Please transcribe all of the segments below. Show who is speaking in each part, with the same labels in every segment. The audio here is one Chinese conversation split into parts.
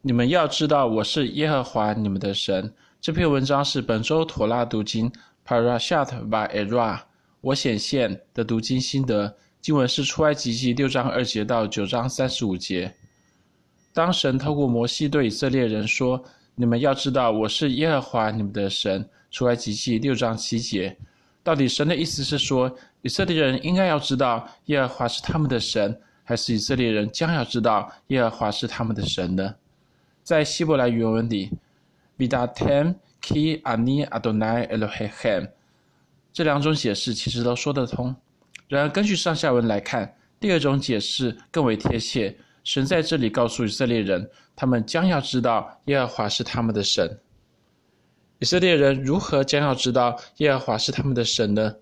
Speaker 1: 你们要知道，我是耶和华你们的神。这篇文章是本周妥拉读经 Parashat Va'era 我显现的读经心得。经文是出埃及记六章二节到九章三十五节。当神透过摩西对以色列人说：“你们要知道，我是耶和华你们的神。”出埃及记六章七节。到底神的意思是说，以色列人应该要知道耶和华是他们的神，还是以色列人将要知道耶和华是他们的神呢？在希伯来原文里，Vidatem ki ani Adonai elohem，这两种解释其实都说得通。然而，根据上下文来看，第二种解释更为贴切。神在这里告诉以色列人，他们将要知道耶和华是他们的神。以色列人如何将要知道耶和华是他们的神呢？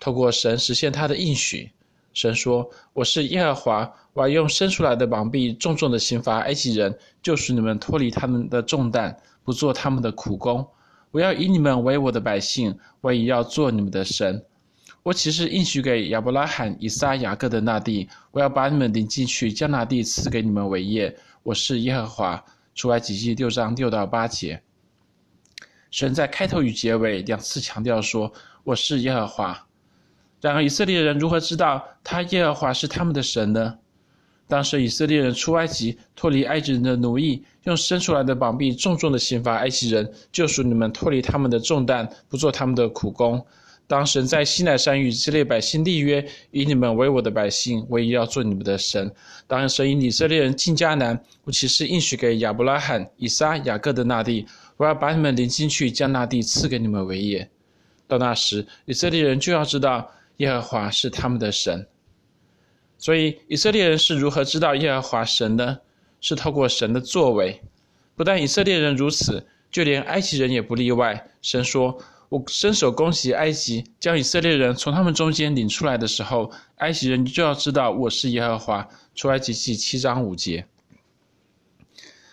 Speaker 1: 透过神实现他的应许。神说：“我是耶和华，我要用伸出来的膀臂重重的刑罚埃及人，救赎你们脱离他们的重担，不做他们的苦工。我要以你们为我的百姓，我也要做你们的神。”我岂是应许给亚伯拉罕、以撒、雅各的那地？我要把你们领进去，将那地赐给你们为业。我是耶和华。出埃及记六章六到八节。神在开头与结尾两次强调说：“我是耶和华。”然而，以色列人如何知道他耶和华是他们的神呢？当时，以色列人出埃及，脱离埃及人的奴役，用伸出来的膀臂重重的刑罚埃及人，救赎你们脱离他们的重担，不做他们的苦工。当神在西奈山与以色列百姓立约，以你们为我的百姓，我也要做你们的神。当神引以色列人进迦南，我岂是应许给亚伯拉罕、以撒、雅各的那地？我要把你们领进去，将那地赐给你们为业。到那时，以色列人就要知道耶和华是他们的神。所以，以色列人是如何知道耶和华神呢？是透过神的作为。不但以色列人如此，就连埃及人也不例外。神说。我伸手攻击埃及，将以色列人从他们中间领出来的时候，埃及人就要知道我是耶和华。出埃及记七章五节。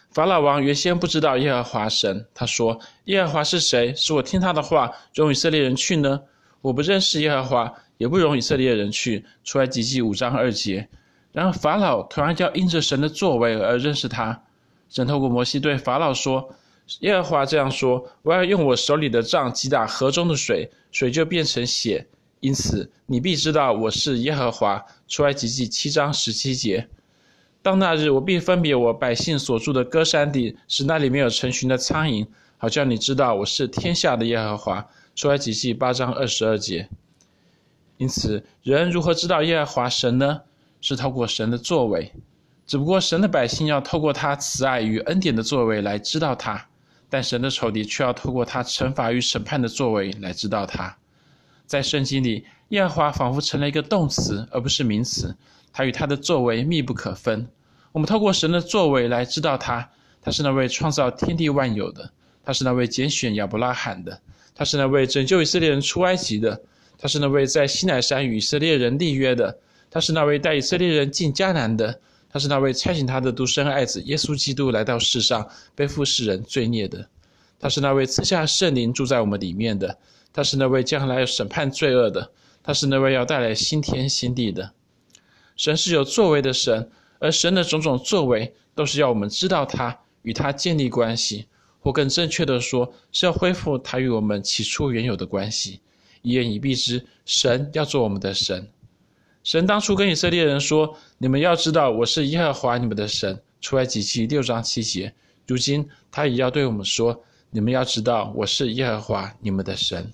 Speaker 1: 法老王原先不知道耶和华神，他说：“耶和华是谁？使我听他的话，容以色列人去呢？我不认识耶和华，也不容以色列人去。”出埃及记五章二节。然而法老突然要因着神的作为而认识他。神透过摩西对法老说。耶和华这样说：“我要用我手里的杖击打河中的水，水就变成血。因此，你必知道我是耶和华。”出埃及记七章十七节。当那日，我必分别我百姓所住的歌山地，使那里没有成群的苍蝇，好叫你知道我是天下的耶和华。出埃及记八章二十二节。因此，人如何知道耶和华神呢？是透过神的作为。只不过，神的百姓要透过他慈爱与恩典的作为来知道他。但神的仇敌却要透过他惩罚与审判的作为来知道他。在圣经里，耶和华仿佛成了一个动词，而不是名词。他与他的作为密不可分。我们透过神的作为来知道他。他是那位创造天地万有的，他是那位拣选亚伯拉罕的，他是那位拯救以色列人出埃及的，他是那位在西乃山与以色列人立约的，他是那位带以色列人进迦南的。他是那位差遣他的独生爱子耶稣基督来到世上，背负世人罪孽的；他是那位赐下圣灵住在我们里面的；他是那位将来审判罪恶的；他是那位要带来新天新地的。神是有作为的神，而神的种种作为都是要我们知道他，与他建立关系，或更正确的说，是要恢复他与我们起初原有的关系。一言以蔽之，神要做我们的神。神当初跟以色列人说：“你们要知道，我是耶和华你们的神。”出埃及记六章七节。如今他也要对我们说：“你们要知道，我是耶和华你们的神。”